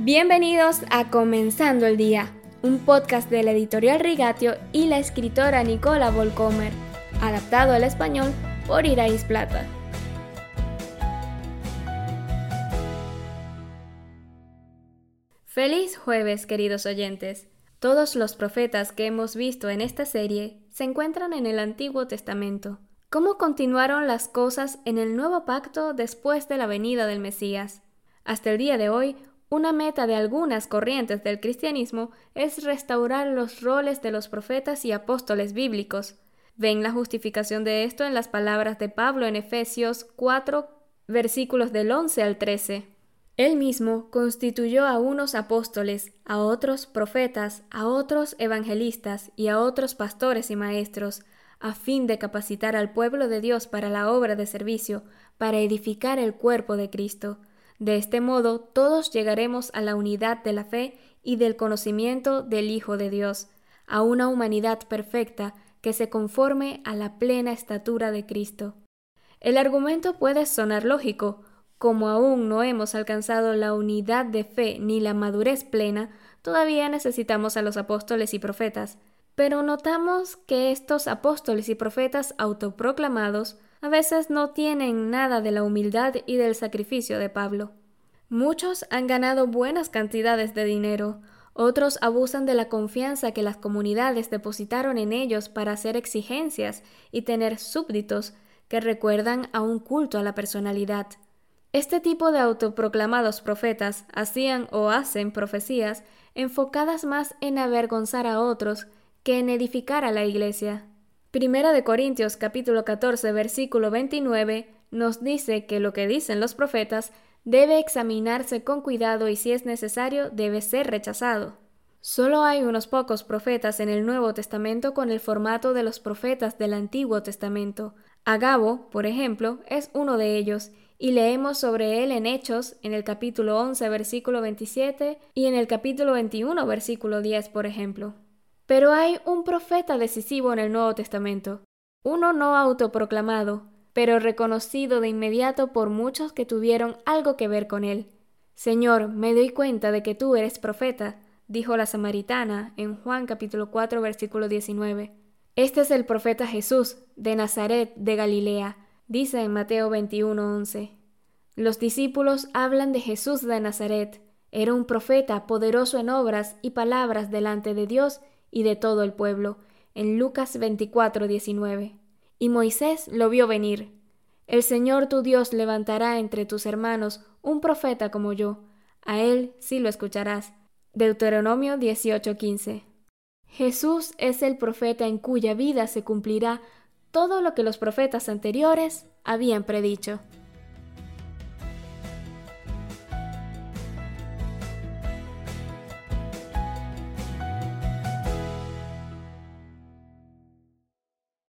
Bienvenidos a Comenzando el Día, un podcast de la editorial Rigatio y la escritora Nicola Volcomer, adaptado al español por Irais Plata. Feliz jueves, queridos oyentes. Todos los profetas que hemos visto en esta serie se encuentran en el Antiguo Testamento. ¿Cómo continuaron las cosas en el nuevo pacto después de la venida del Mesías? Hasta el día de hoy, una meta de algunas corrientes del cristianismo es restaurar los roles de los profetas y apóstoles bíblicos. Ven la justificación de esto en las palabras de Pablo en Efesios 4, versículos del 11 al 13. Él mismo constituyó a unos apóstoles, a otros profetas, a otros evangelistas y a otros pastores y maestros, a fin de capacitar al pueblo de Dios para la obra de servicio, para edificar el cuerpo de Cristo de este modo, todos llegaremos a la unidad de la fe y del conocimiento del Hijo de Dios, a una humanidad perfecta que se conforme a la plena estatura de Cristo. El argumento puede sonar lógico, como aún no hemos alcanzado la unidad de fe ni la madurez plena, todavía necesitamos a los apóstoles y profetas. Pero notamos que estos apóstoles y profetas autoproclamados a veces no tienen nada de la humildad y del sacrificio de Pablo. Muchos han ganado buenas cantidades de dinero, otros abusan de la confianza que las comunidades depositaron en ellos para hacer exigencias y tener súbditos que recuerdan a un culto a la personalidad. Este tipo de autoproclamados profetas hacían o hacen profecías enfocadas más en avergonzar a otros que en edificar a la iglesia. Primera de Corintios capítulo 14 versículo 29 nos dice que lo que dicen los profetas debe examinarse con cuidado y si es necesario debe ser rechazado. Solo hay unos pocos profetas en el Nuevo Testamento con el formato de los profetas del Antiguo Testamento. Agabo, por ejemplo, es uno de ellos, y leemos sobre él en Hechos, en el capítulo 11, versículo 27, y en el capítulo 21, versículo 10, por ejemplo. Pero hay un profeta decisivo en el Nuevo Testamento, uno no autoproclamado, pero reconocido de inmediato por muchos que tuvieron algo que ver con él. Señor, me doy cuenta de que tú eres profeta, dijo la samaritana en Juan capítulo 4 versículo 19. Este es el profeta Jesús, de Nazaret, de Galilea, dice en Mateo 21:11. Los discípulos hablan de Jesús de Nazaret. Era un profeta poderoso en obras y palabras delante de Dios y de todo el pueblo, en Lucas 24, 19. Y Moisés lo vio venir. El Señor tu Dios levantará entre tus hermanos un profeta como yo. A él sí lo escucharás. Deuteronomio 18:15. Jesús es el profeta en cuya vida se cumplirá todo lo que los profetas anteriores habían predicho.